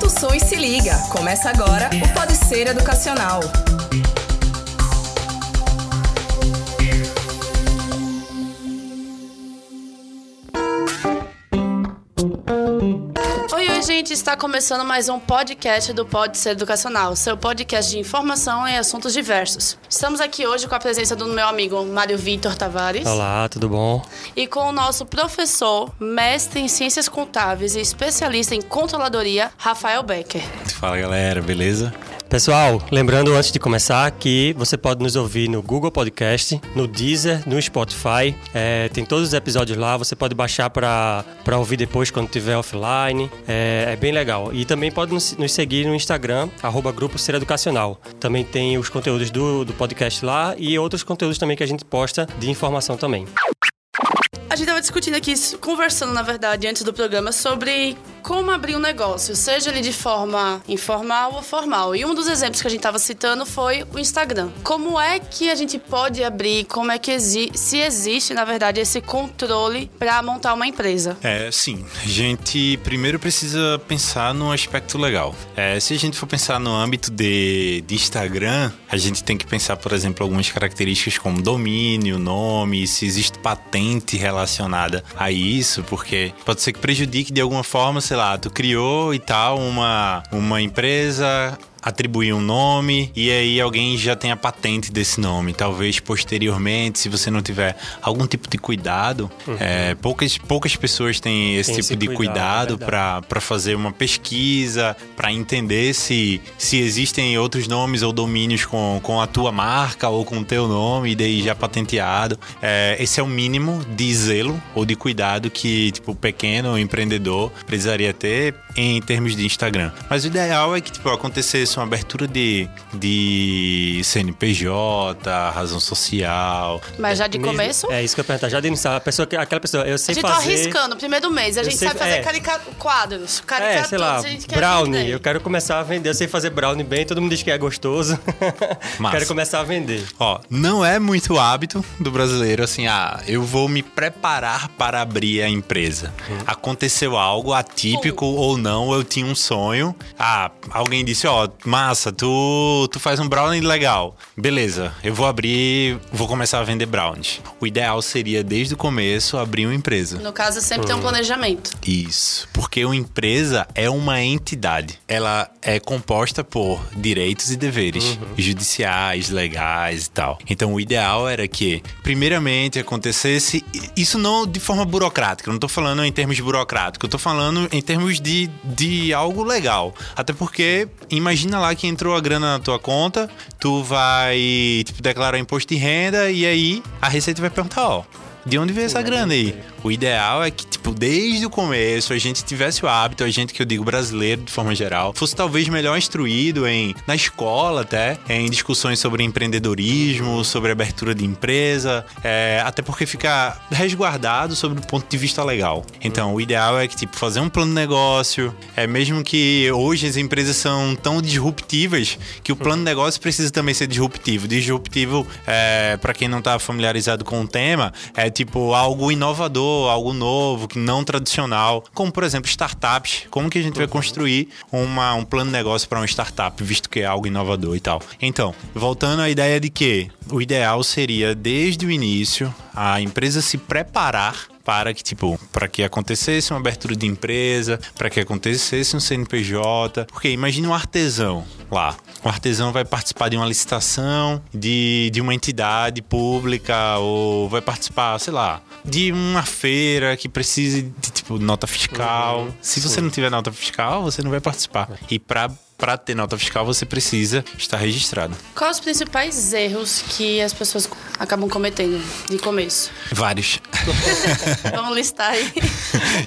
Aumenta o e se liga. Começa agora o Pode Ser Educacional. Gente, está começando mais um podcast do Pode Ser Educacional, seu podcast de informação em assuntos diversos. Estamos aqui hoje com a presença do meu amigo Mário Vitor Tavares. Olá, tudo bom? E com o nosso professor, mestre em ciências contábeis e especialista em controladoria, Rafael Becker. Fala galera, beleza? Pessoal, lembrando antes de começar que você pode nos ouvir no Google Podcast, no Deezer, no Spotify. É, tem todos os episódios lá, você pode baixar para ouvir depois quando estiver offline. É, é, bem legal. E também pode nos, nos seguir no Instagram, arroba Grupo Ser Educacional. Também tem os conteúdos do, do podcast lá e outros conteúdos também que a gente posta de informação também. A gente estava discutindo aqui, conversando na verdade, antes do programa, sobre como abrir um negócio, seja ele de forma informal ou formal. E um dos exemplos que a gente estava citando foi o Instagram. Como é que a gente pode abrir, como é que exi se existe, na verdade, esse controle para montar uma empresa? É, sim. A gente primeiro precisa pensar no aspecto legal. É, se a gente for pensar no âmbito de, de Instagram, a gente tem que pensar, por exemplo, algumas características como domínio, nome, se existe patente relacionada a isso, porque pode ser que prejudique de alguma forma sei lá, tu criou e tal uma, uma empresa atribuir um nome e aí alguém já tem a patente desse nome. Talvez posteriormente, se você não tiver algum tipo de cuidado, uhum. é, poucas, poucas pessoas têm esse tem tipo de cuidado, cuidado para fazer uma pesquisa, para entender se, se existem outros nomes ou domínios com, com a tua marca ou com o teu nome, e daí já patenteado. É, esse é o mínimo de zelo ou de cuidado que tipo, o pequeno empreendedor precisaria ter em termos de Instagram. Mas o ideal é que tipo, acontecesse uma abertura de, de CNPJ, razão social. Mas já de é, começo? É isso que eu pergunto. Já de início, a pessoa, aquela pessoa, eu sei fazer... A gente tá arriscando, primeiro mês. A gente sei, sabe fazer é. carica... quadros, caricaturas. É, sei lá, brownie. Eu quero começar a vender. Eu sei fazer brownie bem, todo mundo diz que é gostoso. quero começar a vender. Ó, não é muito hábito do brasileiro, assim, ah, eu vou me preparar para abrir a empresa. Hum. Aconteceu algo atípico hum. ou não, eu tinha um sonho. Ah, alguém disse, ó, massa, tu, tu faz um brownie legal. Beleza, eu vou abrir, vou começar a vender brownies. O ideal seria, desde o começo, abrir uma empresa. No caso, sempre tem um hum. planejamento. Isso, porque uma empresa é uma entidade. Ela é composta por direitos e deveres uhum. judiciais, legais e tal. Então, o ideal era que, primeiramente, acontecesse isso não de forma burocrática. Eu não tô falando em termos burocráticos, eu tô falando em termos de, de algo legal. Até porque, imagina imagina lá que entrou a grana na tua conta, tu vai tipo, declarar imposto de renda e aí a Receita vai perguntar, ó, de onde veio essa grana aí? O ideal é que, tipo, desde o começo a gente tivesse o hábito, a gente que eu digo brasileiro de forma geral, fosse talvez melhor instruído em na escola até, em discussões sobre empreendedorismo, sobre abertura de empresa, é, até porque fica resguardado sobre o ponto de vista legal. Então, o ideal é que, tipo, fazer um plano de negócio, é mesmo que hoje as empresas são tão disruptivas que o plano de negócio precisa também ser disruptivo. Disruptivo, é, para quem não tá familiarizado com o tema, é tipo algo inovador, algo novo, que não tradicional, como por exemplo startups. Como que a gente vai construir uma, um plano de negócio para uma startup, visto que é algo inovador e tal. Então, voltando à ideia de que o ideal seria desde o início a empresa se preparar para que, tipo, para que acontecesse uma abertura de empresa, para que acontecesse um CNPJ. Porque imagine um artesão lá. O artesão vai participar de uma licitação de, de uma entidade pública ou vai participar, sei lá, de uma feira que precise de, tipo, nota fiscal. Uhum, Se você sim. não tiver nota fiscal, você não vai participar. E para para ter nota fiscal você precisa estar registrado. Quais os principais erros que as pessoas acabam cometendo de começo? Vários. Vamos listar aí.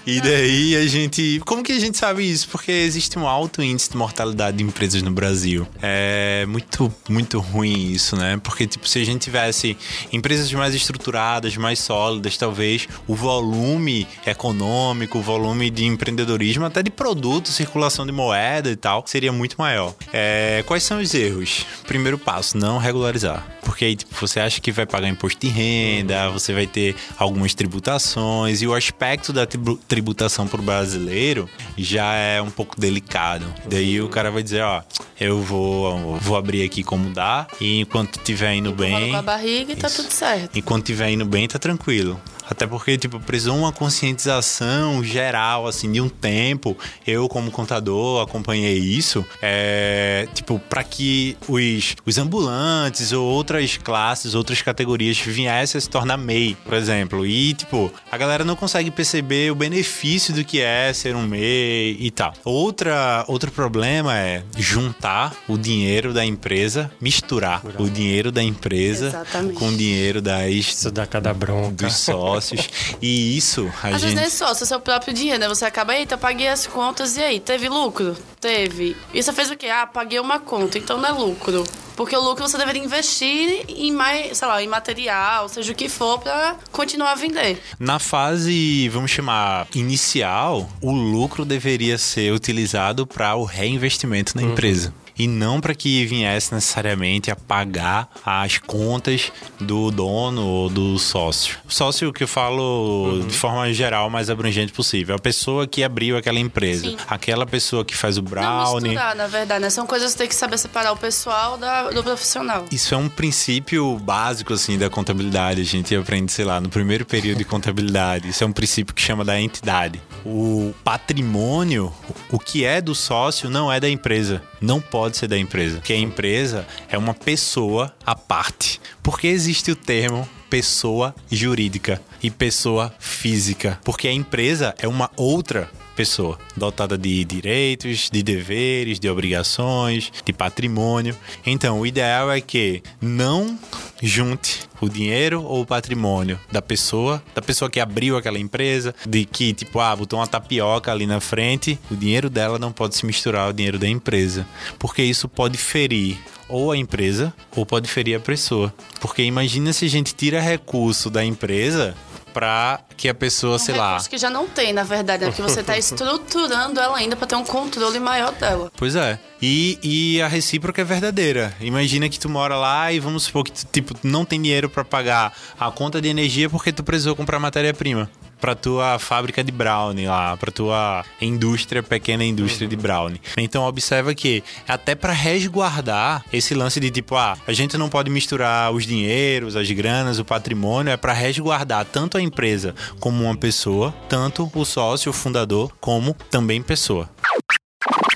e daí a gente. Como que a gente sabe isso? Porque existe um alto índice de mortalidade de empresas no Brasil. É muito, muito ruim isso, né? Porque, tipo, se a gente tivesse empresas mais estruturadas, mais sólidas, talvez o volume econômico, o volume de empreendedorismo, até de produto, circulação de moeda e tal, seria muito muito maior. É, quais são os erros? Primeiro passo, não regularizar. Porque aí, tipo, você acha que vai pagar imposto de renda, você vai ter algumas tributações, e o aspecto da tributação para o brasileiro já é um pouco delicado. Daí o cara vai dizer, ó, eu vou, vou abrir aqui como dá, e enquanto tiver indo bem. Com a barriga e tá tudo certo. Enquanto tiver indo bem, tá tranquilo. Até porque, tipo, precisou uma conscientização geral, assim, de um tempo. Eu, como contador, acompanhei isso. É, tipo, para que os, os ambulantes ou outras classes, outras categorias viessem a se tornar MEI, por exemplo. E, tipo, a galera não consegue perceber o benefício do que é ser um MEI e tal. Outra, outro problema é juntar o dinheiro da empresa, misturar o dinheiro da empresa Exatamente. com o dinheiro das... Isso dá cada bronca. Dos sócios sócios. E isso, a Às gente. vezes não é sócio, é seu próprio dinheiro, né? Você acaba, eita, paguei as contas e aí, teve lucro? Teve. E você fez o quê? Ah, paguei uma conta, então não é lucro. Porque o lucro você deveria investir em mais, sei lá, em material, seja o que for, para continuar a vender. Na fase, vamos chamar, inicial, o lucro deveria ser utilizado para o reinvestimento na uhum. empresa e não para que viesse necessariamente a pagar as contas do dono ou do sócio. Sócio que eu falo uhum. de forma geral, mais abrangente possível. A pessoa que abriu aquela empresa, Sim. aquela pessoa que faz o brownie. Não misturar, na verdade, né? São coisas que tem que saber separar o pessoal da, do profissional. Isso é um princípio básico assim da contabilidade. A gente aprende, sei lá, no primeiro período de contabilidade. Isso é um princípio que chama da entidade. O patrimônio, o que é do sócio não é da empresa. Não pode pode ser da empresa. Que a empresa é uma pessoa à parte. Porque existe o termo pessoa jurídica e pessoa física? Porque a empresa é uma outra pessoa, dotada de direitos, de deveres, de obrigações, de patrimônio. Então, o ideal é que não junte o dinheiro ou o patrimônio da pessoa, da pessoa que abriu aquela empresa, de que, tipo, ah, botou uma tapioca ali na frente, o dinheiro dela não pode se misturar ao dinheiro da empresa, porque isso pode ferir ou a empresa ou pode ferir a pessoa. Porque imagina se a gente tira recurso da empresa para que a pessoa, um sei lá. que já não tem, na verdade, é que você está estruturando ela ainda para ter um controle maior dela. Pois é. E, e a recíproca é verdadeira. Imagina que tu mora lá e vamos supor que tu, tipo, não tem dinheiro para pagar a conta de energia porque tu precisou comprar matéria-prima para tua fábrica de brownie lá, para tua indústria, pequena indústria de brownie. Então observa que até para resguardar esse lance de tipo, ah, a gente não pode misturar os dinheiros, as granas, o patrimônio, é para resguardar tanto a empresa como uma pessoa, tanto o sócio, o fundador, como também pessoa.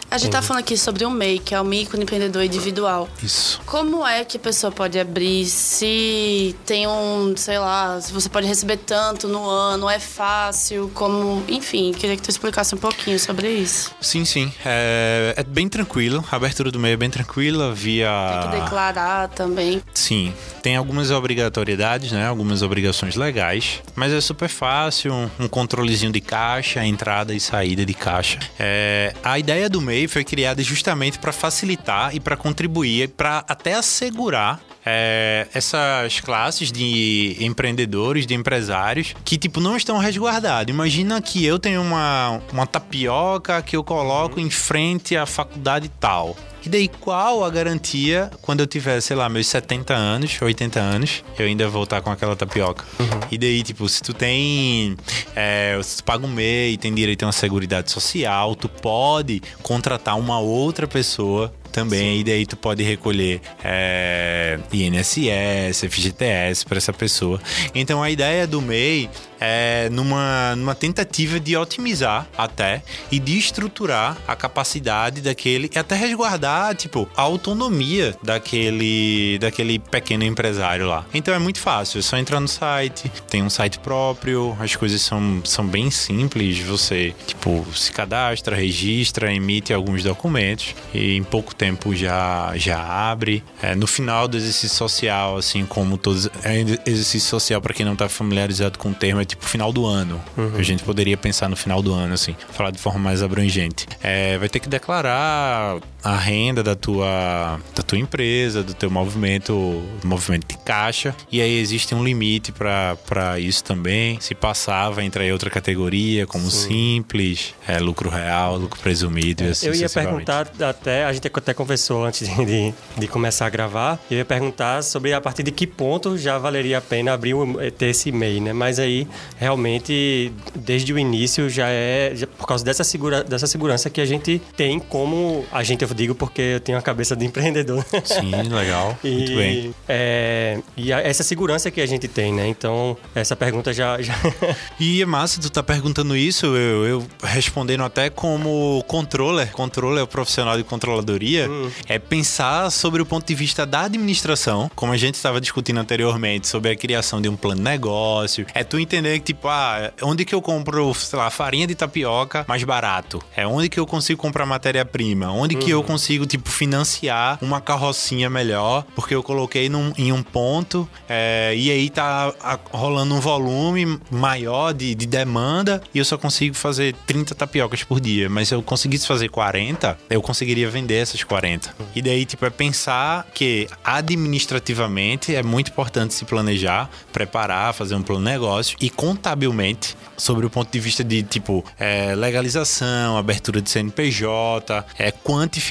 A gente tá falando aqui sobre o MEI, que é o microempreendedor individual. Isso. Como é que a pessoa pode abrir se tem um, sei lá, se você pode receber tanto no ano, é fácil, como. Enfim, queria que tu explicasse um pouquinho sobre isso. Sim, sim. É, é bem tranquilo. A abertura do MEI é bem tranquila via. Tem que declarar também. Sim. Tem algumas obrigatoriedades, né? Algumas obrigações legais. Mas é super fácil. Um controlezinho de caixa, entrada e saída de caixa. É, a ideia do MEI foi criada justamente para facilitar e para contribuir, para até assegurar é, essas classes de empreendedores, de empresários, que, tipo, não estão resguardados. Imagina que eu tenho uma, uma tapioca que eu coloco em frente à faculdade tal. E daí, qual a garantia quando eu tiver, sei lá, meus 70 anos, 80 anos, eu ainda vou estar com aquela tapioca? Uhum. E daí, tipo, se tu tem. É, se tu paga um MEI, tem direito a uma seguridade social, tu pode contratar uma outra pessoa também. Sim. E daí tu pode recolher é, INSS, FGTS para essa pessoa. Então a ideia do MEI é numa, numa tentativa de otimizar até e de estruturar a capacidade daquele e até resguardar tipo a autonomia daquele daquele pequeno empresário lá. Então é muito fácil, é só entrar no site, tem um site próprio, as coisas são, são bem simples, você tipo se cadastra, registra, emite alguns documentos e em pouco tempo já, já abre. É, no final do exercício social, assim como todos. É, exercício social, para quem não tá familiarizado com o termo, é tipo final do ano. Uhum. A gente poderia pensar no final do ano, assim, falar de forma mais abrangente. É, vai ter que declarar a renda da tua, da tua empresa, do teu movimento, movimento de caixa. E aí existe um limite para isso também. Se passar, vai entrar em outra categoria, como Sim. simples, é, lucro real, lucro presumido é, e assim Eu ia perguntar até, a gente até conversou antes de, de começar a gravar, eu ia perguntar sobre a partir de que ponto já valeria a pena abrir ter esse MEI, né? Mas aí, realmente, desde o início já é, já, por causa dessa, segura, dessa segurança que a gente tem como, a gente, eu digo porque eu tenho a cabeça de empreendedor. Sim, legal. e, Muito bem. É, e a, essa segurança que a gente tem, né? Então, essa pergunta já... já... e é massa tu tá perguntando isso, eu, eu respondendo até como controller, controller é o profissional de controladoria, hum. é pensar sobre o ponto de vista da administração, como a gente estava discutindo anteriormente, sobre a criação de um plano de negócio. É tu entender que, tipo, ah, onde que eu compro, sei lá, farinha de tapioca mais barato? É onde que eu consigo comprar matéria-prima? Onde uhum. que eu uhum. consigo, tipo, financiar uma carrocinha melhor? Porque eu coloquei num, em um ponto é, e aí tá rolando um volume maior de, de demanda e eu só consigo fazer 30 tapiocas por dia. Mas se eu conseguisse fazer 40, eu conseguiria vender essas 40. E daí, tipo, é pensar que administrativamente é muito importante se planejar, preparar, fazer um plano de negócio e contabilmente, sobre o ponto de vista de, tipo, é, legalização, abertura de CNPJ, é, quantificação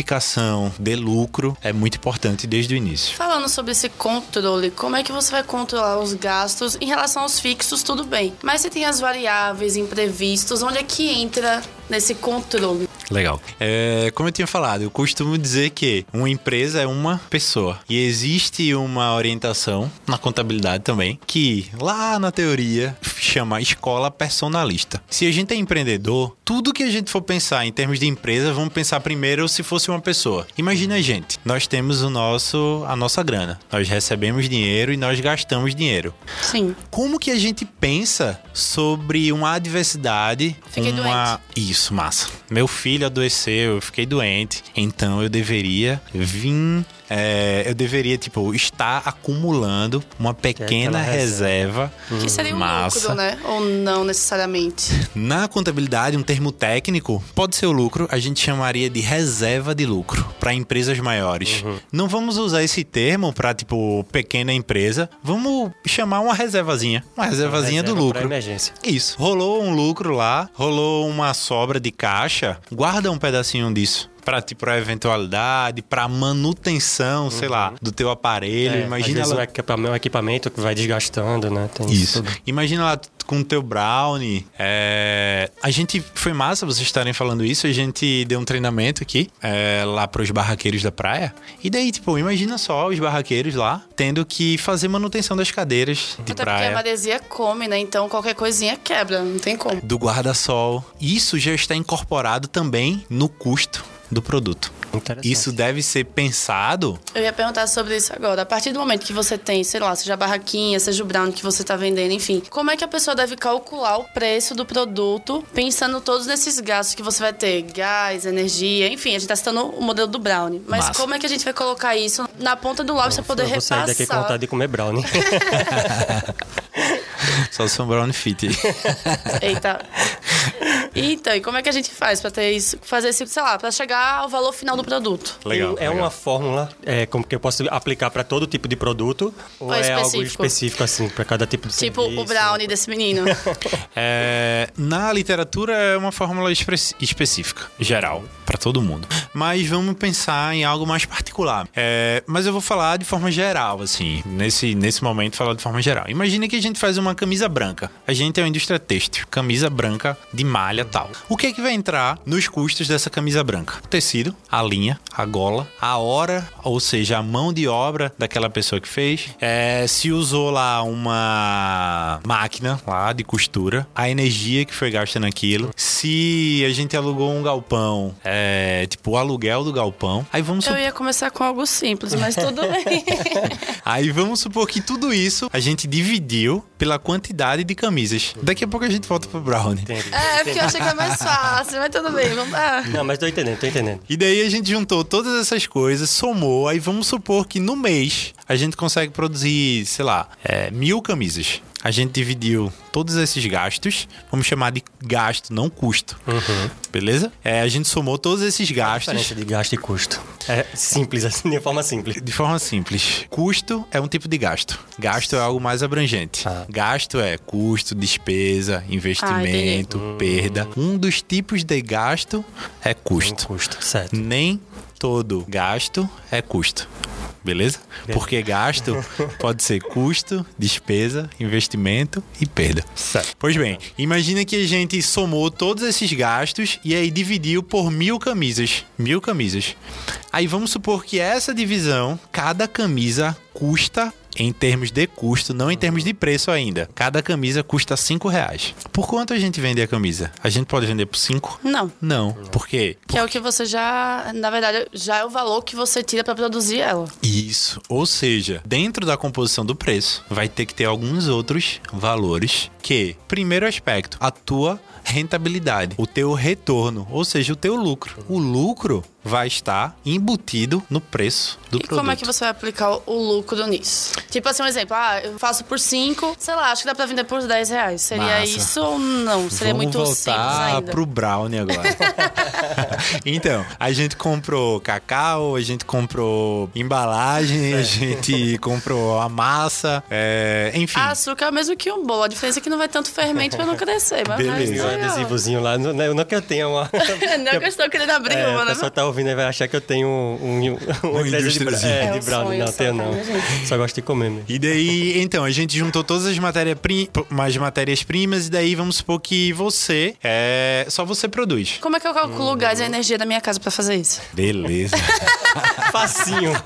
de lucro, é muito importante desde o início. Falando sobre esse controle, como é que você vai controlar os gastos em relação aos fixos, tudo bem. Mas se tem as variáveis, imprevistos, onde é que entra nesse controle? Legal. É, como eu tinha falado, eu costumo dizer que uma empresa é uma pessoa. E existe uma orientação na contabilidade também, que lá na teoria chama escola personalista. Se a gente é empreendedor, tudo que a gente for pensar em termos de empresa, vamos pensar primeiro se fosse uma pessoa. Imagina a gente, nós temos o nosso a nossa grana. Nós recebemos dinheiro e nós gastamos dinheiro. Sim. Como que a gente pensa sobre uma adversidade, Fiquei uma doente. isso, massa. Meu filho adoeceu, eu fiquei doente, então eu deveria vir é, eu deveria, tipo, estar acumulando uma pequena reserva. reserva. Que seria um massa. lucro, né? Ou não necessariamente? Na contabilidade, um termo técnico pode ser o lucro, a gente chamaria de reserva de lucro para empresas maiores. Uhum. Não vamos usar esse termo para, tipo, pequena empresa. Vamos chamar uma reservazinha. Uma reservazinha uma reserva do lucro. emergência. Isso. Rolou um lucro lá, rolou uma sobra de caixa, guarda um pedacinho disso para tipo, pra eventualidade, para manutenção, uhum. sei lá, do teu aparelho. É, Imagina às ela... um equipamento que vai desgastando, né? Tem isso. isso Imagina lá com o teu brownie. É... A gente foi massa vocês estarem falando isso. A gente deu um treinamento aqui é, lá para os barraqueiros da praia. E daí, tipo, imagina só os barraqueiros lá tendo que fazer manutenção das cadeiras de Até praia. porque a maresia come, né? Então qualquer coisinha quebra, não tem como. Do guarda-sol. Isso já está incorporado também no custo do produto. Isso deve ser pensado. Eu ia perguntar sobre isso agora. A partir do momento que você tem, sei lá, seja a barraquinha, seja o brown que você está vendendo, enfim, como é que a pessoa deve calcular o preço do produto, pensando todos nesses gastos que você vai ter, gás, energia, enfim, a gente está citando o modelo do brownie. Mas Massa. como é que a gente vai colocar isso na ponta do lápis para poder eu vou repassar? Sair daqui com vontade de comer brownie. Só se for um brownie fit. Eita. Então, e como é que a gente faz para ter isso, fazer esse, sei lá, para chegar ao valor final do produto? Legal. É legal. uma fórmula é, como que eu posso aplicar para todo tipo de produto ou, ou é, é algo específico assim para cada tipo de tipo serviço? Tipo o brownie desse menino. é, na literatura é uma fórmula espe específica, geral, para todo mundo. Mas vamos pensar em algo mais particular. É, mas eu vou falar de forma geral, assim, nesse nesse momento falar de forma geral. Imagina que a gente faz uma camisa branca. A gente é uma indústria têxtil, camisa branca de malha tal. O que é que vai entrar nos custos dessa camisa branca? O tecido, a linha, a gola, a hora, ou seja, a mão de obra daquela pessoa que fez. É, se usou lá uma máquina lá de costura, a energia que foi gasta naquilo. Se a gente alugou um galpão, é, tipo o aluguel do galpão. Aí vamos Eu ia começar com algo simples, mas tudo bem. Aí vamos supor que tudo isso a gente dividiu pela quantidade de camisas. Daqui a pouco a gente volta pro Brownie. É, É, porque eu achei que é mais fácil, mas tudo bem, vamos lá. Não, mas tô entendendo, tô entendendo. E daí a gente juntou todas essas coisas, somou, aí vamos supor que no mês a gente consegue produzir, sei lá, é, mil camisas. A gente dividiu todos esses gastos, vamos chamar de gasto, não custo. Beleza? É, a gente somou todos esses A gastos. diferença de gasto e custo. É simples, assim, de forma simples. De forma simples, custo é um tipo de gasto. Gasto é algo mais abrangente. Ah. Gasto é custo, despesa, investimento, perda. Um dos tipos de gasto é Um custo. custo, certo. Nem todo gasto é custo. Beleza? Porque gasto pode ser custo, despesa, investimento e perda. Certo. Pois bem, imagina que a gente somou todos esses gastos e aí dividiu por mil camisas. Mil camisas. Aí vamos supor que essa divisão, cada camisa custa em termos de custo, não em termos de preço ainda. Cada camisa custa 5 reais. Por quanto a gente vende a camisa? A gente pode vender por 5? Não. Não. Por quê? Que é o que você já, na verdade, já é o valor que você tira pra produzir ela. Isso. Ou seja, dentro da composição do preço, vai ter que ter alguns outros valores que, primeiro aspecto, a tua rentabilidade, o teu retorno, ou seja, o teu lucro. O lucro vai estar embutido no preço do e produto. como é que você vai aplicar o- lucro nisso? Tipo assim, um exemplo. Ah, eu faço por 5, sei lá, acho que dá pra vender por 10 reais. Seria Massa. isso ou não? Seria Vamos muito simples voltar ainda. pro brownie agora. então, a gente comprou cacau, a gente comprou embalagem, a gente comprou a massa, é, enfim. Ah, açúcar é o mesmo que um bolo. A diferença é que não vai tanto fermento pra não crescer. Mas Beleza. mas E o aí, ó. adesivozinho lá, não, não que eu tenha uma. Não é que eu estou querendo abrir É, uma, o né? pessoal tá ouvindo e vai achar que eu tenho um, um, uma empresa de, bra- é, É de um brownie. sonho Não, só, tenho não. né? Só gosto de comer mesmo. E daí, então, a gente juntou todas as matérias-primas matérias-primas e daí vamos supor que você, é, só você produz. Como é que eu calculo o gás e a energia da minha casa pra fazer isso? Beleza. Facinho.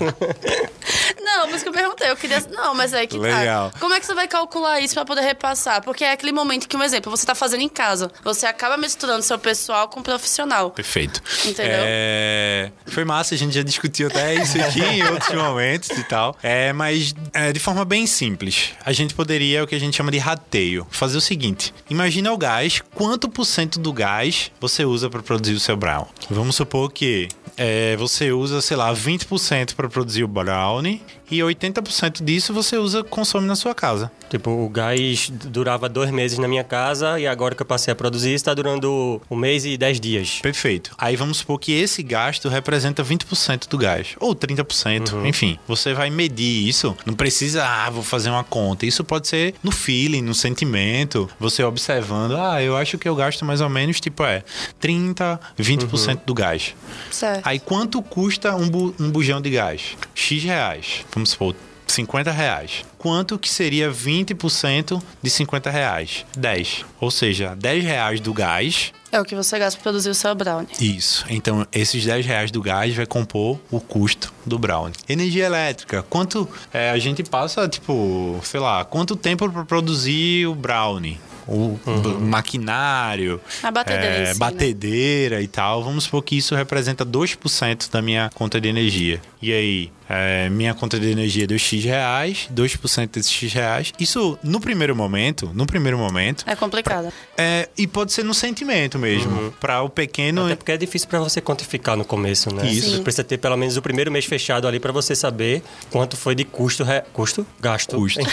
Não, por isso que eu perguntei. Eu queria. Não, mas é que Legal. tá. Como é que você vai calcular isso pra poder repassar? Porque é aquele momento que, um exemplo, você tá fazendo em casa. Você acaba misturando seu pessoal com o profissional. Perfeito. Entendeu? É, Foi massa, a gente já discutiu até isso aqui em outros momentos e tal. É, mas é, de forma bem simples, a gente poderia, o que a gente chama de rateio, fazer o seguinte: imagina o gás, quanto por cento do gás você usa para produzir o seu brown? Vamos supor que é, você usa, sei lá, 20% para produzir o brownie e 80% disso você usa, consome na sua casa. Tipo, o gás durava dois meses na minha casa e agora que eu passei a produzir, está durando um mês e dez dias. Perfeito. Aí vamos supor que esse gasto representa 20% do gás, ou 30%, enfim. Você vai medir isso, não precisa, ah, vou fazer uma conta. Isso pode ser no feeling, no sentimento, você observando, ah, eu acho que eu gasto mais ou menos, tipo, é 30, 20% do gás. Certo. Aí quanto custa um, bu- um bujão de gás? X reais. Vamos supor, 50 reais. Quanto que seria 20% de 50 reais? 10. Ou seja, 10 reais do gás É o que você gasta pra produzir o seu brownie. isso. Então, esses 10 reais do gás vai compor o custo do brownie. Energia elétrica. Quanto é, a gente passa, tipo, sei lá, quanto tempo para produzir o brownie? O b- maquinário, A batedeira é, em si, né? batedeira e tal. Vamos supor que isso representa 2% da minha conta de energia. E aí, é, minha conta de energia deu X reais, 2% desses X reais. Isso, no primeiro momento, no primeiro momento, É complicado. é, e pode ser no sentimento mesmo. Para o pequeno. Até porque é difícil pra você quantificar no começo, né? Isso. Você precisa ter pelo menos o primeiro mês fechado ali pra você saber quanto foi de custo... Re... Custo? Gasto. Custo.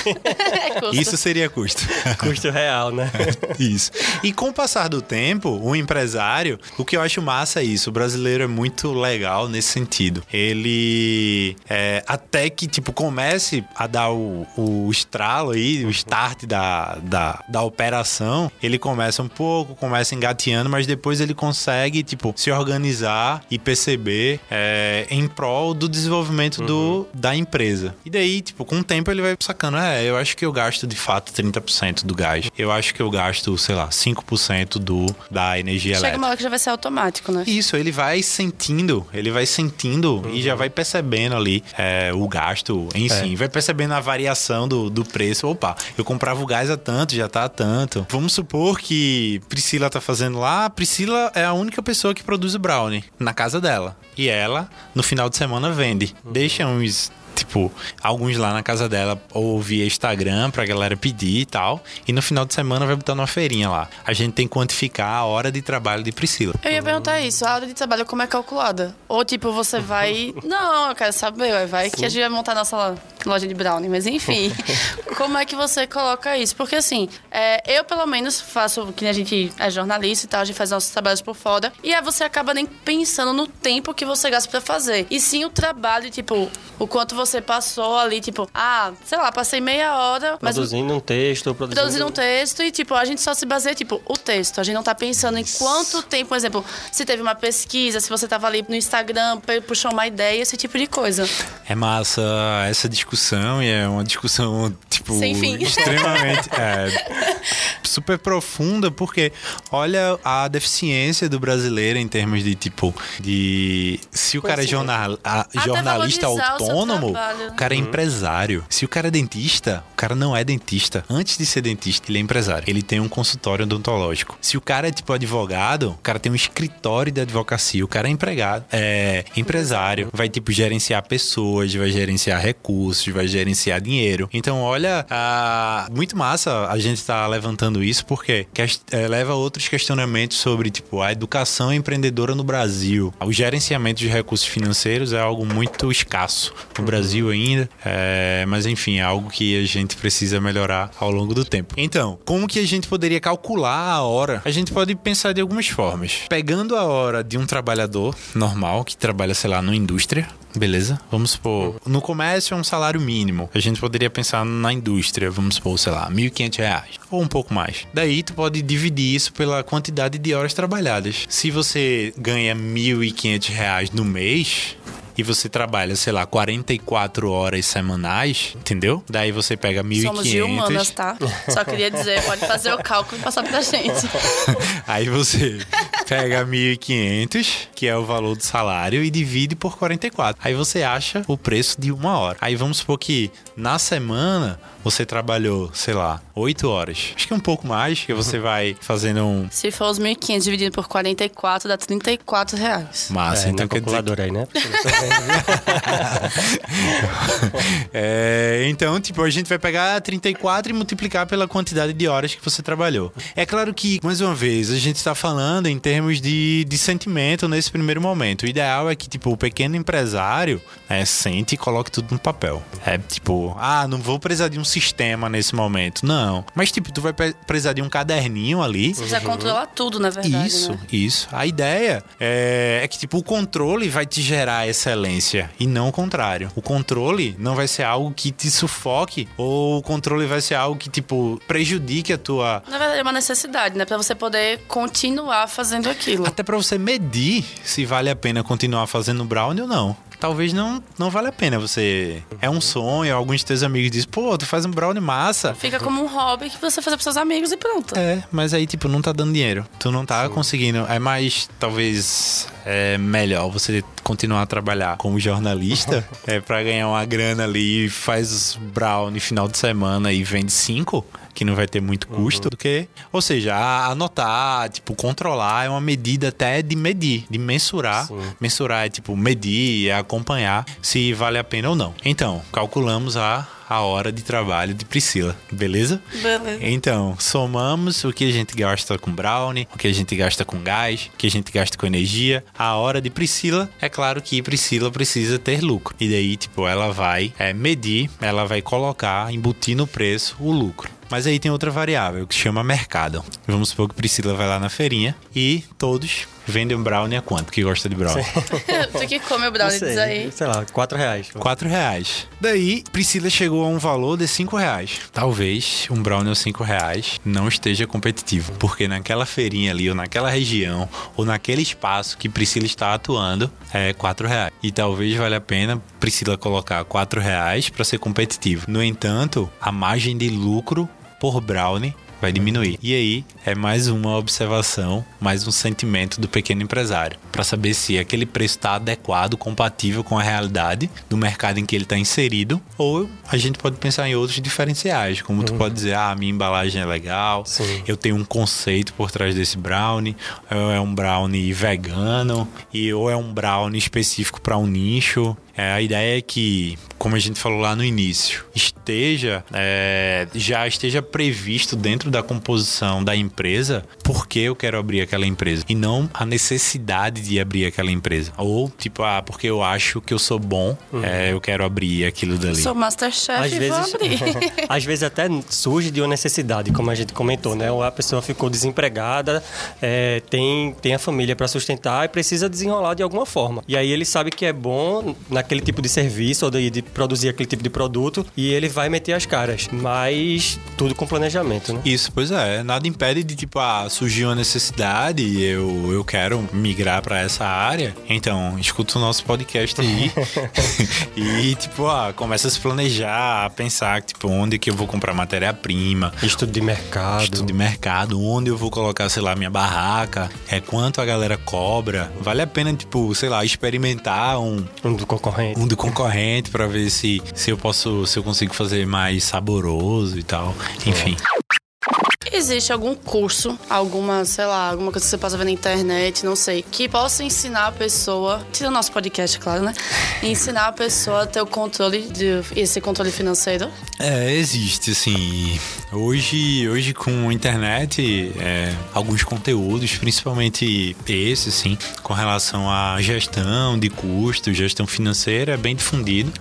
É custo. Isso seria custo. custo real, né? isso. E com o passar do tempo, o empresário, o que eu acho massa é isso. O brasileiro é muito legal nesse sentido. Ele é, até que, tipo, comece a dar o, o estralo aí, o start da, da, da operação, ele começa um pouco, começa engateando, mas depois ele consegue, tipo, se organizar e perceber é, em prol do desenvolvimento do, da empresa. E daí, tipo, com o tempo ele vai sacando, é, eu acho que eu gasto de fato 30% do gás. Eu acho que eu gasto, sei lá, 5% do, da energia Chega elétrica. uma hora que já vai ser automático, né? Isso, ele vai sentindo, ele vai sentindo e já vai percebendo ali é, o gasto em si, vai percebendo a variação do, do preço. Opa, eu comprava o gás a tanto, já tá a tanto. Vamos supor que Priscila tá fazendo lá, Priscila é a única pessoa que produz o brownie na casa dela. E ela, no final de semana, vende. Deixa uns tipo, alguns lá na casa dela ou via Instagram pra galera pedir e tal. E no final de semana vai botar numa feirinha lá. A gente tem que quantificar a hora de trabalho de Priscila. Eu ia perguntar isso, a hora de trabalho como é calculada? Ou tipo, você vai. Não, eu quero saber, vai que a gente vai montar nossa loja de brownie, mas enfim. como é que você coloca isso? Porque assim, é, eu pelo menos faço, que a gente é jornalista e tal, a gente faz nossos trabalhos por fora. E aí você acaba nem pensando no tempo que você gasta pra fazer. E sim o trabalho, tipo, o quanto você passou ali, tipo, ah, sei lá, passei meia hora. Mas Produzindo um texto, produzindo... produzindo um texto e, tipo, a gente só se baseia, tipo, o texto. A gente não tá pensando em quanto tempo, por exemplo, se teve uma pesquisa, se você tava ali no Instagram, puxou uma ideia, esse tipo de coisa. É massa essa discussão e é uma discussão, tipo, Sem fim. extremamente é, super profunda, porque olha a deficiência do brasileiro em termos de, tipo, de. Se o cara é Conhecimento. jornal, a- jornalista o autônomo, trabalho. o cara é empresário. Se o cara é dentista, o cara não é dentista. Antes de ser dentista, ele é empresário. Ele tem um consultório odontológico. Se o cara é, tipo, advogado, o cara tem um escritório de advocacia. O cara é empregado, é empresário. Vai, tipo, gerenciar pessoas, vai gerenciar recursos, vai gerenciar dinheiro. Então, olha, ah, muito massa a gente tá levantando isso, porque quest- eh, leva a outros questionamentos sobre, tipo, a educação empreendedora no Brasil. O gerenciamento de recursos financeiros é algo muito escasso no Brasil ainda, é, mas enfim, é algo que a gente precisa melhorar ao longo do tempo. Então, como que a gente poderia calcular a hora? A gente pode pensar de algumas formas. Pegando a hora de um trabalhador normal, que trabalha, sei lá, numa indústria, Beleza? Vamos supor, no comércio é um salário mínimo. A gente poderia pensar na indústria, vamos supor, sei lá, 1.500 reais ou um pouco mais. Daí tu pode dividir isso pela quantidade de horas trabalhadas. Se você ganha 1.500 reais no mês, e você trabalha, sei lá, 44 horas semanais, entendeu? Daí você pega 1.500. Somos de humanas, tá? Só queria dizer, pode fazer o cálculo e passar pra gente. Aí você pega 1.500, que é o valor do salário, e divide por 44. Aí você acha o preço de uma hora. Aí vamos supor que na semana você trabalhou, sei lá, 8 horas. Acho que um pouco mais, que você vai fazendo um. Se for os 1.500 dividido por 44, dá 34 reais. Massa, É, então quer dizer. calculadora aí, né? É, então, tipo, a gente vai pegar 34 e multiplicar pela quantidade de horas que você trabalhou. É claro que, mais uma vez, a gente está falando em termos de, de sentimento nesse primeiro momento. O ideal é que, tipo, o pequeno empresário é, sente e coloque tudo no papel. É tipo, ah, não vou precisar de um sistema nesse momento. Não. Mas, tipo, tu vai pre- precisar de um caderninho ali. Você precisa controlar tudo, na verdade, Isso, né? isso. A ideia é, é que, tipo, o controle vai te gerar excelência e não o contrário. O controle não vai ser algo que te sufoque ou o controle vai ser algo que, tipo, prejudique a tua. Na verdade, é uma necessidade, né? Pra você poder continuar fazendo aquilo. Até pra você medir se vale a pena continuar fazendo brownie ou não. Talvez não, não vale a pena você. É um sonho, alguns teus amigos dizem, pô, tu faz um brownie massa. Fica como um hobby que você faz pros seus amigos e pronto. É, mas aí, tipo, não tá dando dinheiro. Tu não tá conseguindo. É mais, talvez, é melhor você continuar a trabalhar como jornalista é para ganhar uma grana ali e faz brownie final de semana e vende cinco. Que não vai ter muito custo do que. Ou seja, anotar, tipo, controlar é uma medida até de medir, de mensurar. Sim. Mensurar é tipo medir, é acompanhar se vale a pena ou não. Então, calculamos a, a hora de trabalho de Priscila, beleza? Beleza. Então, somamos o que a gente gasta com brownie, o que a gente gasta com gás, o que a gente gasta com energia. A hora de Priscila, é claro que Priscila precisa ter lucro. E daí, tipo, ela vai é, medir, ela vai colocar, embutir no preço o lucro. Mas aí tem outra variável que chama mercado. Vamos supor que Priscila vai lá na feirinha e todos vendem brownie a quanto? Que gosta de brownie? tu que come o brownie diz sei, aí. sei lá, 4 reais. 4 reais. Daí, Priscila chegou a um valor de 5 reais. Talvez um brownie aos 5 reais não esteja competitivo. Porque naquela feirinha ali, ou naquela região, ou naquele espaço que Priscila está atuando, é 4 reais. E talvez valha a pena Priscila colocar 4 reais para ser competitivo. No entanto, a margem de lucro por brownie vai diminuir. E aí é mais uma observação, mais um sentimento do pequeno empresário, para saber se aquele preço está adequado, compatível com a realidade do mercado em que ele está inserido, ou a gente pode pensar em outros diferenciais, como tu pode dizer, ah, a minha embalagem é legal, Sim. eu tenho um conceito por trás desse brownie, ou é um brownie vegano, e ou é um brownie específico para um nicho. É, a ideia é que, como a gente falou lá no início, esteja é, já esteja previsto dentro da composição da empresa por que eu quero abrir aquela empresa e não a necessidade de abrir aquela empresa. Ou tipo, ah, porque eu acho que eu sou bom, Uhum. é, eu quero abrir aquilo dali. Sou Masterchef Às vezes, vou abrir. às vezes até surge de uma necessidade, como a gente comentou, né? Ou a pessoa ficou desempregada, é, tem, tem a família para sustentar e precisa desenrolar de alguma forma. E aí ele sabe que é bom naquele tipo de serviço ou de, de produzir aquele tipo de produto e ele vai meter as caras. Mas tudo com planejamento, né? Isso, pois é. Nada impede de, tipo, ah, surgir uma necessidade e eu, eu quero migrar pra essa área. Então, escuta o nosso podcast aí. e, tipo, ah, começa a se planejar, a pensar, tipo, onde que eu vou comprar matéria-prima. Estudo de mercado. Estudo de mercado, onde eu vou colocar, sei lá, minha barraca, é quanto a galera cobra. Vale a pena, tipo, sei lá, experimentar um, Um do concorrente. Um do concorrente pra ver se, se eu posso, se eu consigo fazer mais saboroso e tal. Enfim. Existe algum curso, alguma, sei lá, alguma coisa que você possa ver na internet, não sei, que possa ensinar a pessoa, tira o nosso podcast, claro, né? Ensinar a pessoa a ter o controle, de, esse controle financeiro. É, existe, assim. Hoje, hoje com a internet, é, alguns conteúdos, principalmente esse, assim, com relação à gestão de custos, gestão financeira, é bem difundido.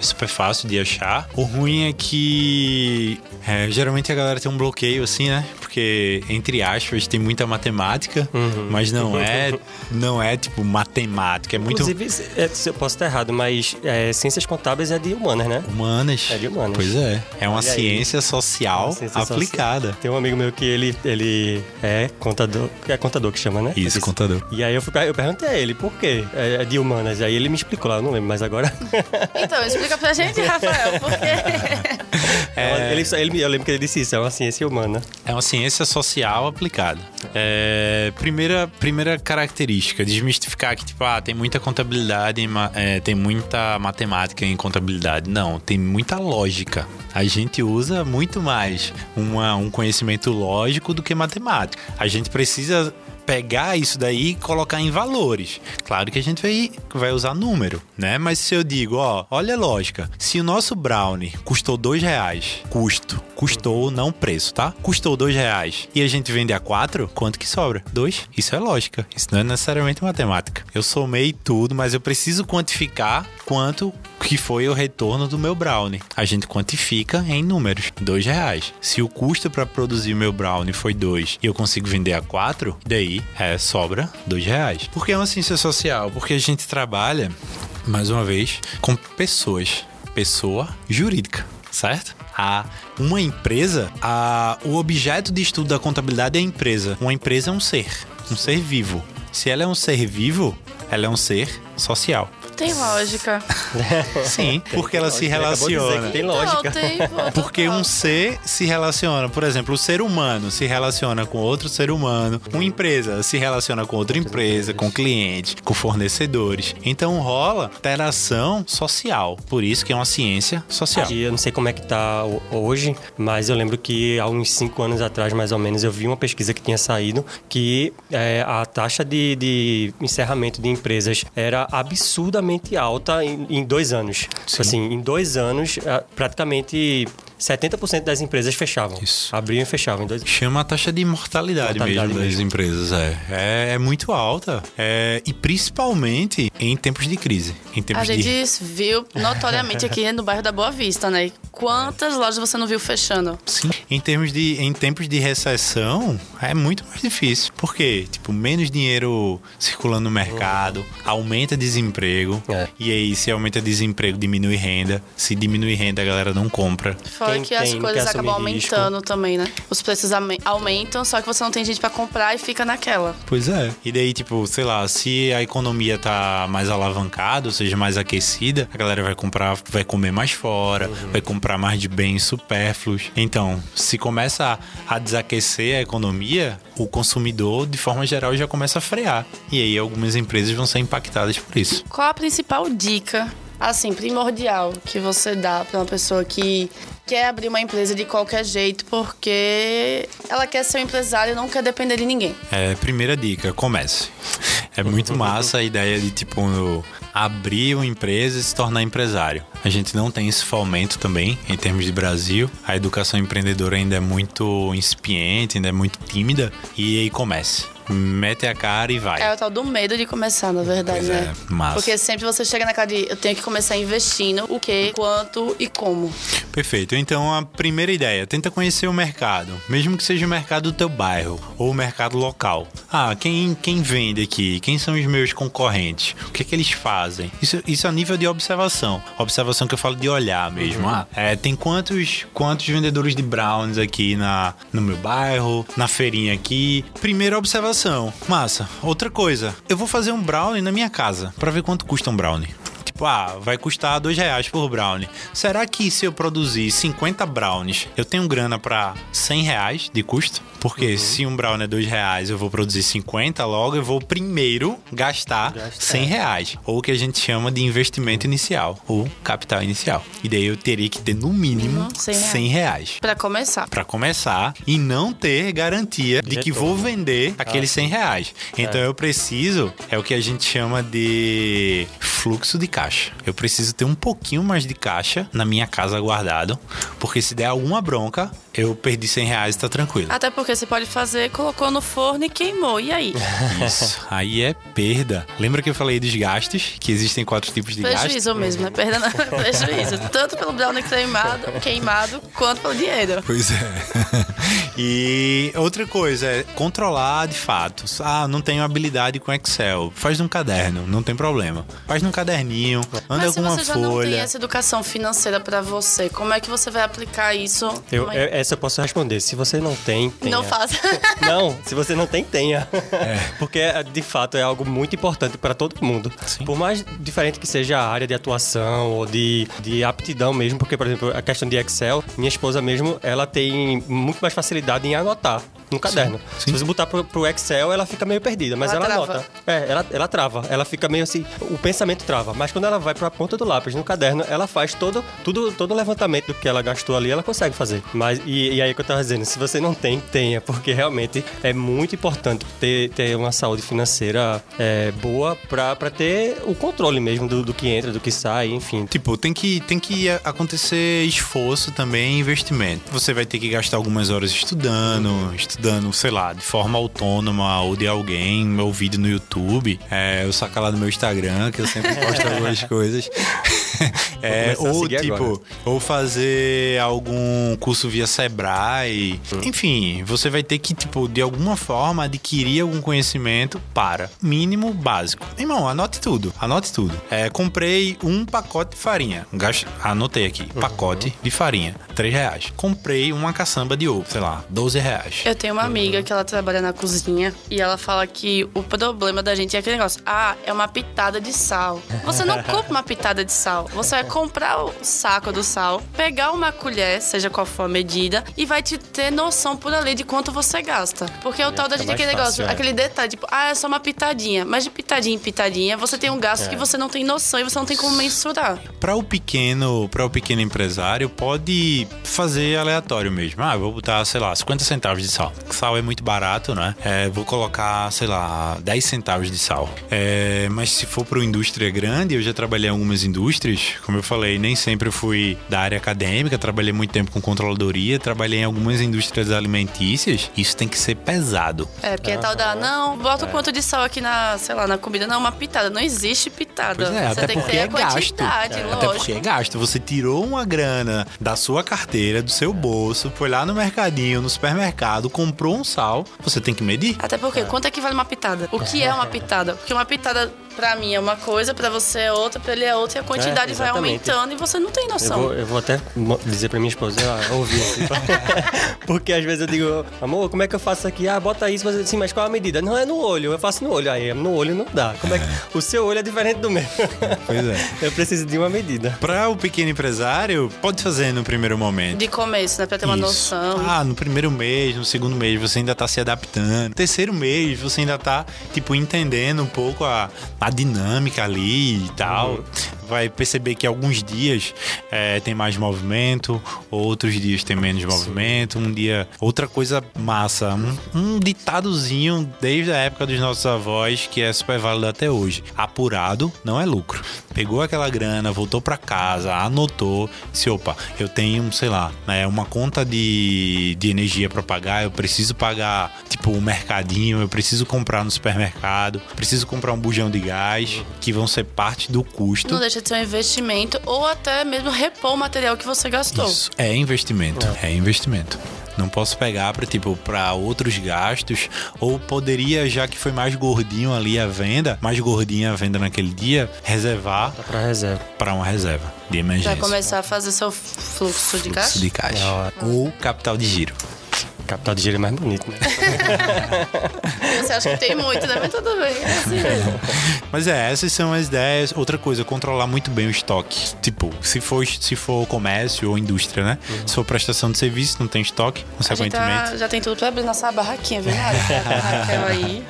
É super fácil de achar. O ruim é que é, geralmente a galera tem um bloqueio, assim, né? Porque, entre aspas, tem muita matemática, mas não é, não é tipo matemática, é muito Inclusive, é, eu posso estar errado, mas é, ciências contábeis é de humanas, né? humanas. É de humanas. Pois é. É uma ciência social Uma ciência aplicada. Tem um amigo meu que ele, ele é contador. É contador que chama, né? Isso, contador. E aí eu, fui, eu perguntei a ele por quê é é de humanas. Aí ele me explicou lá, eu não lembro mais agora. Então, explica pra gente, Rafael, por quê? É, ele, ele, eu lembro que ele disse isso, é uma ciência humana. É uma ciência social aplicada. É, primeira, primeira característica, desmistificar que, tipo, ah, tem muita contabilidade, é, tem muita matemática em contabilidade. Não, tem muita lógica. A gente usa muito mais uma- um conhecimento lógico do que matemática. A gente precisa pegar isso daí e colocar em valores. Claro que a gente vai, vai usar número, né? Mas se eu digo, ó, olha a lógica. Se o nosso brownie custou dois reais, custo, custou não preço, tá? Custou dois reais e a gente vende a quatro, quanto que sobra? Dois. Isso é lógica. Isso não é necessariamente matemática. Eu somei tudo, mas eu preciso quantificar quanto que foi o retorno do meu brownie. A gente quantifica em números. Dois reais. Se o custo para produzir meu brownie foi dois e eu consigo vender a quatro, daí é, sobra dois reais. Por que é uma ciência social? Porque a gente trabalha, mais uma vez, com pessoas. Pessoa jurídica, certo? A uma empresa, a, o objeto de estudo da contabilidade é a empresa. Uma empresa é um ser, um ser vivo. Se ela é um ser vivo, ela é um ser social. Tem lógica. Sim, porque ela se relaciona. que Tem lógica. Porque um ser se relaciona, por exemplo, o ser humano se relaciona com outro ser humano, uma empresa se relaciona com outra empresa, com cliente, com fornecedores. Então rola interação social. Por isso que é uma ciência social. E eu não sei como é que tá ho- hoje, mas eu lembro que há uns cinco anos atrás, mais ou menos, eu vi uma pesquisa que tinha saído que é, a taxa de, de encerramento de empresas era absurdamente alta em, em dois anos. Tipo Assim, em dois anos, ah, praticamente 70% das empresas fechavam. Isso. Abriam e fechavam em dois anos. Chama a taxa de mortalidade, Mortalidade mesmo das mesmo. empresas, é. é. é muito alta. É, e principalmente em tempos de crise. Em tempos A de gente viu notoriamente aqui no bairro da Boa Vista, né? Quantas lojas você não viu fechando? Sim. Em termos de em tempos de recessão, é muito mais difícil. Porque, tipo, menos dinheiro circulando no mercado, aumenta desemprego. É. E aí, se aumenta desemprego, diminui renda. Se diminui renda, a galera não compra. Fora Quem que as coisas acabam risco. aumentando também, né? Os preços aume- aumentam, só que você não tem gente pra comprar e fica naquela. Pois é. E daí, tipo, sei lá, se a economia tá mais alavancada, ou seja, mais aquecida, a galera vai comprar, vai comer mais fora, vai comprar mais de bens supérfluos. Então, se começa a, a desaquecer a economia, o consumidor, de forma geral, já começa a frear. E aí algumas empresas vão ser impactadas por isso. Qual a principal dica, assim, primordial que você dá pra uma pessoa que quer abrir uma empresa de qualquer jeito porque ela quer ser um empresário e não quer depender de ninguém? É, primeira dica, comece. É muito massa a ideia de, tipo, abrir uma empresa e se tornar empresário. A gente não tem esse fomento também, em termos de Brasil. A educação empreendedora ainda é muito incipiente, ainda é muito tímida. E aí comece mete a cara e vai. É o tal do medo de começar, na verdade, Pois né? é, massa. Porque sempre você chega na cara de eu tenho que começar investindo o que, quanto e como. Perfeito. Então, a primeira ideia, tenta conhecer o mercado, mesmo que seja o mercado do teu bairro ou o mercado local. Ah, quem, quem vende aqui? Quem são os meus concorrentes? O que é que eles fazem? Isso, isso a nível de observação. Observação que eu falo de olhar mesmo. Ah, é, tem quantos, quantos vendedores de brownies aqui na, no meu bairro, na feirinha aqui? Primeira observação. Massa. Outra coisa, eu vou fazer um brownie na minha casa para ver quanto custa um brownie. Tipo, ah, vai custar dois reais por brownie. Será que se eu produzir 50 brownies, eu tenho grana para 100 reais de custo? Porque se um brownie é dois reais, eu vou produzir 50, logo eu vou primeiro gastar Gastar. 100 reais. Ou o que a gente chama de investimento inicial, ou capital inicial. E daí eu teria que ter no mínimo Uhum, 100 reais. 100 reais. Pra começar. Pra começar e não ter garantia de que Retorno. vou vender aqueles 100 reais. Então eu preciso, é o que a gente chama de fluxo de caixa. Eu preciso ter um pouquinho mais de caixa na minha casa guardado, porque se der alguma bronca, eu perdi 100 reais e tá tranquilo. Até porque você pode fazer, colocou no forno e queimou. E aí? Isso. Aí é perda. Lembra que eu falei dos gastos? Que existem quatro tipos de gastos? Prejuízo mesmo, né? Perda não, prejuízo. Tanto pelo brownie queimado, queimado, quanto pelo dinheiro. Pois é. e outra coisa é controlar de fato. Ah, não tenho habilidade com Excel. Faz num caderno, não tem problema. Faz num caderninho, anda Mas se com uma você já não tem folha. essa educação financeira pra você, como é que você vai aplicar isso? Eu, numa- eu- essa eu posso responder. Se você não tem, tenha. Não faça. Não, se você não tem, tenha. Porque, de fato, é algo muito importante para todo mundo. Por mais diferente que seja a área de atuação ou de, de aptidão mesmo, porque, por exemplo, a questão de Excel, minha esposa mesmo, ela tem muito mais facilidade em anotar no caderno. sim. Se você botar pro, pro Excel, ela fica meio perdida, mas Ela ela, anota. É, ela, ela trava. Ela fica meio assim, o pensamento trava. Mas quando ela vai pra ponta do lápis no caderno, ela faz todo, tudo, todo o levantamento do que ela gastou ali, ela consegue fazer. Mas, e, e aí que eu tava dizendo, se você não tem, tenha, porque realmente é muito importante ter, ter uma saúde financeira é, boa pra, pra ter o controle mesmo do, do que entra, do que sai, enfim. Tipo, tem que, tem que acontecer esforço também e investimento. Você vai ter que gastar algumas horas estudando, estudando, sei lá, de forma autônoma ou de alguém, ou vídeo no YouTube. É, eu saco lá no meu Instagram, que eu sempre posto algumas coisas. É, ou tipo, agora. ou fazer algum curso via Sebrae. Enfim, você vai ter que, tipo, de alguma forma adquirir algum conhecimento para mínimo básico. Irmão, anote tudo, anote tudo. É, comprei um pacote de farinha. Gasto, anotei aqui, pacote de farinha, 3 reais. Comprei uma caçamba de ovo, sei lá, 12 reais. Eu tenho uma amiga que ela trabalha na cozinha e ela fala que o problema da gente é aquele negócio. Ah, é uma pitada de sal. Você não compra uma pitada de sal. Você vai comprar o saco do sal, pegar uma colher, seja qual for a medida, e vai te ter noção por ali de quanto você gasta. Porque o tal da gente é aquele mais negócio, fácil, é. aquele detalhe, tipo, ah, é só uma pitadinha. Mas de pitadinha em pitadinha, você tem um gasto que você não tem noção e você não tem como mensurar. Para o pequeno, para o pequeno empresário, pode fazer aleatório mesmo. Ah, vou botar, sei lá, 50 centavos de sal. Sal é muito barato, né? É, vou colocar, sei lá, 10 centavos de sal. É, mas se for para uma indústria grande, eu já trabalhei em algumas indústrias, como eu falei, nem sempre eu fui da área acadêmica, trabalhei muito tempo com controladoria, trabalhei em algumas indústrias alimentícias. Isso tem que ser pesado. É, porque é tal da, não, bota o quanto de sal aqui na, sei lá, na comida. Não, uma pitada. Não existe pitada. Pois é, você até tem que porque ter é a gasto. quantidade, É, lógico. Até porque é gasto. Você tirou uma grana da sua carteira, do seu bolso, foi lá no mercadinho, no supermercado, comprou um sal, você tem que medir. Até porque, quanto é que vale uma pitada? O que é uma pitada? Porque uma pitada, pra mim, é uma coisa, pra você é outra, pra ele é outra, e a quantidade É, vai aumentando e você não tem Eu noção. vou, eu vou até dizer pra minha esposa, ela ouvir assim. Porque às vezes eu digo, amor, como é que eu faço aqui? Ah, bota isso, mas assim, mas qual a medida? Não, é no olho, eu faço no olho. Aí no olho não dá. Como é que. O seu olho é diferente do meu. Pois é. Eu preciso de uma medida. Para o pequeno empresário, pode fazer no primeiro momento. De começo, né? Pra ter uma Isso. noção. Ah, no primeiro mês, no segundo mês, você ainda tá se adaptando. No terceiro mês, você ainda tá, tipo, entendendo um pouco a, a dinâmica ali e tal. Vai perceber que alguns dias é, tem mais movimento, outros dias tem menos movimento. Um dia. Outra coisa massa, um, um ditadozinho desde a época dos nossos avós que é super válido até hoje. Apurado não é lucro. Pegou aquela grana, voltou para casa, anotou, disse: opa, eu tenho, sei lá, né, uma conta de, de energia para pagar, eu preciso pagar, tipo, o um mercadinho, eu preciso comprar no supermercado, preciso comprar um bujão de gás, que vão ser parte do custo. Não deixa de ser um investimento ou até mesmo repor o material que você gastou. Isso, é investimento. É, é investimento. Não posso pegar para tipo para outros gastos ou poderia já que foi mais gordinho ali a venda, mais gordinha a venda naquele dia, reservar para reserva, para uma reserva de emergência. Vai começar a fazer seu fluxo, de caixa. de caixa ou capital de giro. Capital de giro é mais bonito, né? Você acha que tem muito, né? Mas tudo bem. É assim mesmo. Mas é, essas são as ideias. Outra coisa, controlar muito bem o estoque. Tipo, se for, se for comércio ou indústria, né? Uhum. Se for prestação de serviço, não tem estoque, consequentemente. Tá, já tem tudo pra abrir nossa barraquinha, viu? Raquel aí.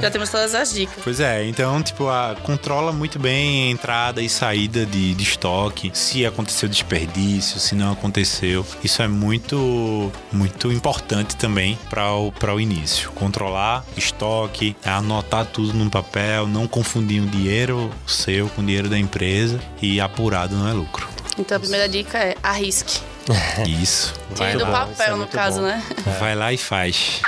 Já temos todas as dicas. Pois é, então, tipo, a, controla muito bem a entrada e saída de, de estoque. Se aconteceu desperdício, se não aconteceu. Isso é muito, muito importante importante também para o, o início. Controlar estoque, anotar tudo num papel, não confundir o dinheiro seu com o dinheiro da empresa e apurado não é lucro. Então a primeira dica é arrisque. Isso. Tire do papel, é no caso, bom. né? Vai lá e faz.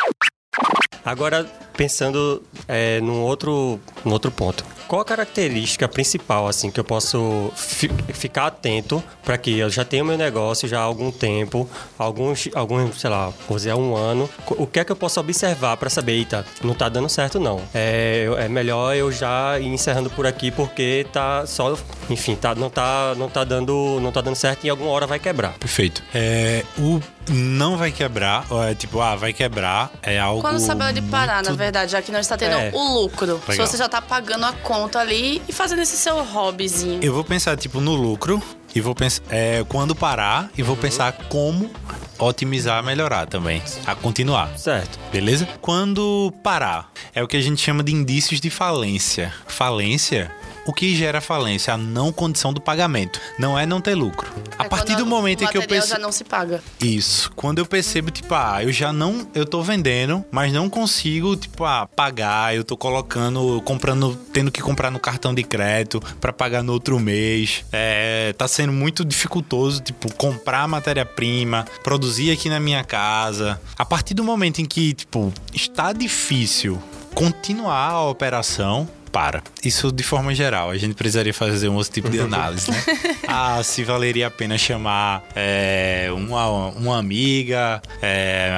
Agora, pensando é, num, outro, num outro ponto qual a característica principal assim que eu posso fi ficar atento para que eu já tenho meu negócio já há algum tempo, alguns, alguns sei lá, vou dizer, um ano. O que é que eu posso observar para saber, eita, não tá dando certo não. É, é melhor eu já ir encerrando por aqui porque tá só, enfim, tá, não tá, não tá dando, não tá dando certo e alguma hora vai quebrar. Perfeito. É, o não vai quebrar, é tipo, ah, vai quebrar, é algo. Quando sabe de parar, muito... na verdade, já que não está tendo é. o lucro. Legal. Se você já tá pagando a conta ali e fazendo esse seu hobbyzinho. Eu vou pensar, tipo, no lucro e vou pensar é, quando parar e vou uhum. pensar como otimizar, melhorar também, a continuar. Certo. Beleza? Quando parar, é o que a gente chama de indícios de falência. Falência o que gera falência? A não condição do pagamento. Não é não ter lucro. É a partir do momento em que eu percebo. já não se paga. Isso. Quando eu percebo, tipo, ah, eu já não. Eu tô vendendo, mas não consigo, tipo, ah, pagar. Eu tô colocando, comprando, tendo que comprar no cartão de crédito para pagar no outro mês. É, tá sendo muito dificultoso, tipo, comprar matéria-prima, produzir aqui na minha casa. A partir do momento em que, tipo, está difícil continuar a operação, para. Isso de forma geral. A gente precisaria fazer um outro tipo de análise, né? ah, se valeria a pena chamar é, uma, uma amiga, é,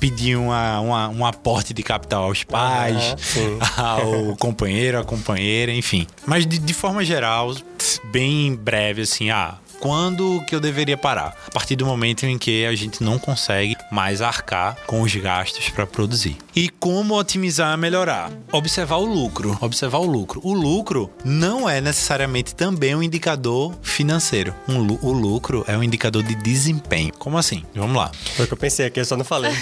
pedir uma, uma, um aporte de capital aos pais, ao companheiro, à companheira, enfim. Mas de, de forma geral, bem breve, assim, ah, quando que eu deveria parar? A partir do momento em que a gente não consegue mais arcar com os gastos para produzir. E como otimizar, melhorar? Observar o lucro. Observar o lucro. O lucro não é necessariamente também um indicador financeiro. Um, o lucro é um indicador de desempenho. Como assim? Vamos lá. Foi o que eu pensei aqui, eu só não falei.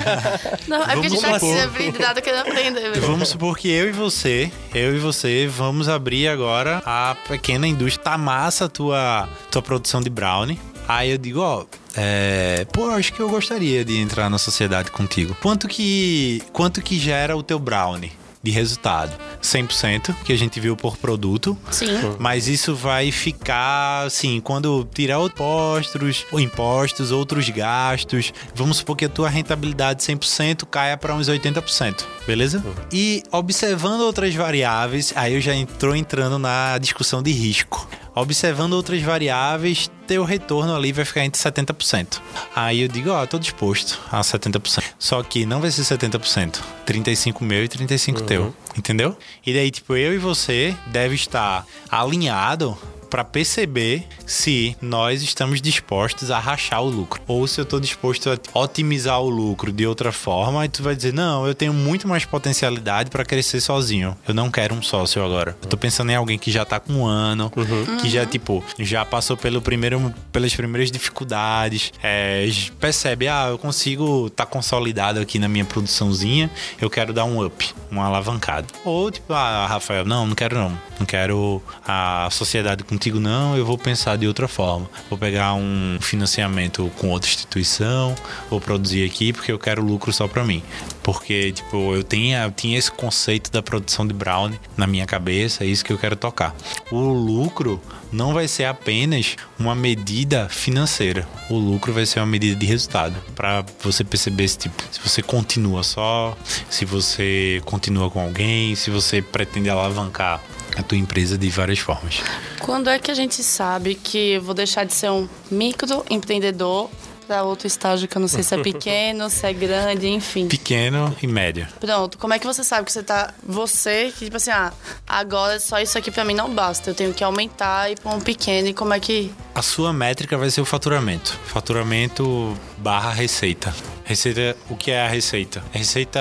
não, é porque a gente tá aqui habilidade que não aprender. Vamos supor que eu e você, eu e você, vamos abrir agora a pequena indústria. Tá massa a tua, tua produção de brownie. Aí eu digo, ó, é, pô, acho que eu gostaria de entrar na sociedade contigo. Quanto que, quanto que gera o teu brownie? de resultado. 100% que a gente viu por produto. Sim. Mas isso vai ficar assim, quando tirar impostos, impostos, outros gastos, vamos supor que a tua rentabilidade 100% caia para uns 80%, beleza? Uhum. E observando outras variáveis, aí eu já entrou entrando na discussão de risco observando outras variáveis, teu retorno ali vai ficar entre 70%. Aí eu digo, ó, oh, tô disposto a 70%. Só que não vai ser 70%. 35 meu e 35 uhum. teu. Entendeu? E daí, tipo, eu e você deve estar alinhado para perceber se nós estamos dispostos a rachar o lucro. Ou se eu estou disposto a otimizar o lucro de outra forma e tu vai dizer não eu tenho muito mais potencialidade para crescer sozinho. Eu não quero um sócio agora. Eu tô pensando em alguém que já tá com um ano uhum. que já tipo já passou pelo primeiro pelas primeiras dificuldades é, percebe ah eu consigo tá consolidado aqui na minha produçãozinha eu quero dar um up uma alavancada ou tipo ah Rafael não não quero não. Não quero a sociedade com contigo não, eu vou pensar de outra forma. Vou pegar um financiamento com outra instituição, vou produzir aqui porque eu quero lucro só para mim. Porque, tipo, eu tinha, eu tinha esse conceito da produção de brownie na minha cabeça, é isso que eu quero tocar. O lucro não vai ser apenas uma medida financeira. O lucro vai ser uma medida de resultado. Para você perceber se, tipo, se você continua só, se você continua com alguém, se você pretende alavancar a tua empresa de várias formas. Quando é que a gente sabe que eu vou deixar de ser um microempreendedor para outro estágio que eu não sei se é pequeno, se é grande, enfim. Pequeno e médio. Pronto, como é que você sabe que você tá. Você, que tipo assim, ah, agora só isso aqui para mim não basta. Eu tenho que aumentar e pôr um pequeno. E como é que. A sua métrica vai ser o faturamento. Faturamento barra receita. Receita, o que é a receita? A receita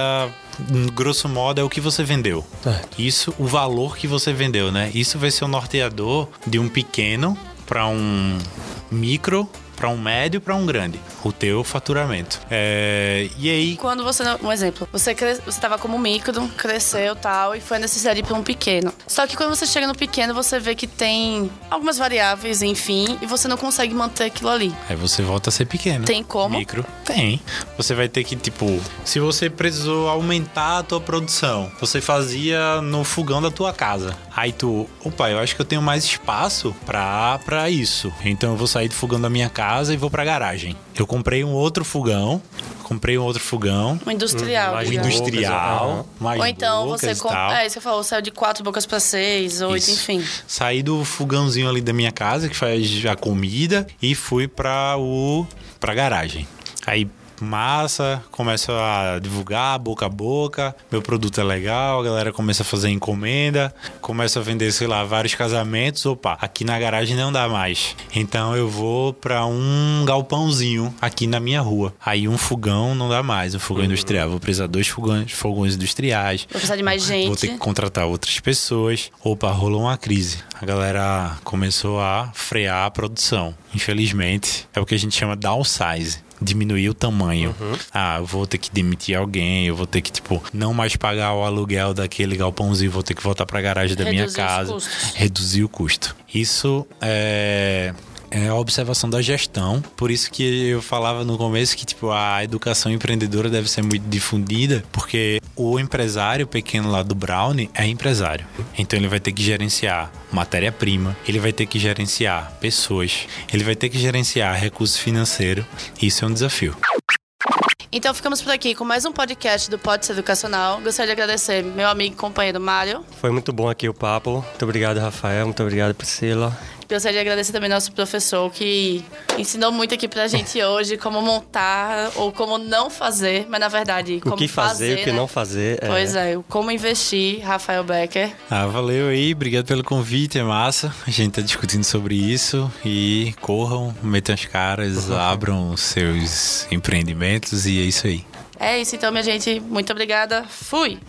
grosso modo, é o que você vendeu. Isso, o valor que você vendeu, né? Isso vai ser o norteador de um pequeno para um micro para um médio para um grande, o teu faturamento. É, e aí. Quando você. Um exemplo, você cre, estava como micro, cresceu tal, e foi necessário ir para um pequeno. Só que quando você chega no pequeno, você vê que tem algumas variáveis, enfim, e você não consegue manter aquilo ali. Aí você volta a ser pequeno. Tem como? Micro. Tem. Você vai ter que, tipo, se você precisou aumentar a tua produção, você fazia no fogão da tua casa. Aí tu, opa, eu acho que eu tenho mais espaço pra, pra isso. Então eu vou sair do fogão da minha casa e vou pra garagem. Eu comprei um outro fogão. Comprei um outro fogão. Um industrial. Mais Um industrial. Uhum. Mais Ou então bocas você compra. tal. É, isso que você falou, saiu de quatro bocas para seis, oito, Isso. enfim. Saí do fogãozinho ali da minha casa, que faz a comida, e fui pra o pra garagem. Aí massa, começa a divulgar boca a boca, meu produto é legal, a galera começa a fazer encomenda, começa a vender, sei lá, vários casamentos, opa, aqui na garagem não dá mais. Então eu vou pra um galpãozinho aqui na minha rua. Aí um fogão não dá mais, um fogão industrial, vou precisar dois fogões, fogões industriais. Vou precisar de mais gente. Vou ter que contratar outras pessoas. Opa, rolou uma crise. A galera começou a frear a produção. Infelizmente, é o que a gente chama downsize. Diminuir o tamanho. Ah, eu vou ter que demitir alguém, eu vou ter que, tipo, não mais pagar o aluguel daquele galpãozinho, vou ter que voltar pra garagem da minha Reduzir os casa. Reduzir o custo. Isso é é a observação da gestão. Por isso que eu falava no começo que tipo a educação empreendedora deve ser muito difundida, porque o empresário pequeno lá do Brownie é empresário. Então ele vai ter que gerenciar matéria-prima, ele vai ter que gerenciar pessoas, ele vai ter que gerenciar recurso financeiro. Isso é um desafio. Então ficamos por aqui com mais um podcast do Pode Ser Educacional. Gostaria de agradecer meu amigo e companheiro Mário. Foi muito bom aqui o papo. Muito obrigado, Rafael. Muito obrigado, Priscila. Gostaria de agradecer também nosso professor que ensinou muito aqui pra gente hoje como montar ou como não fazer, mas na verdade como o que fazer, o que né? não fazer. é. Pois é, o como investir, Rafael Becker. Ah, valeu aí, obrigado pelo convite, é massa. A gente tá discutindo sobre isso e corram, metam as caras, abram seus empreendimentos e é isso aí. É isso então, minha gente. Muito obrigada. Fui!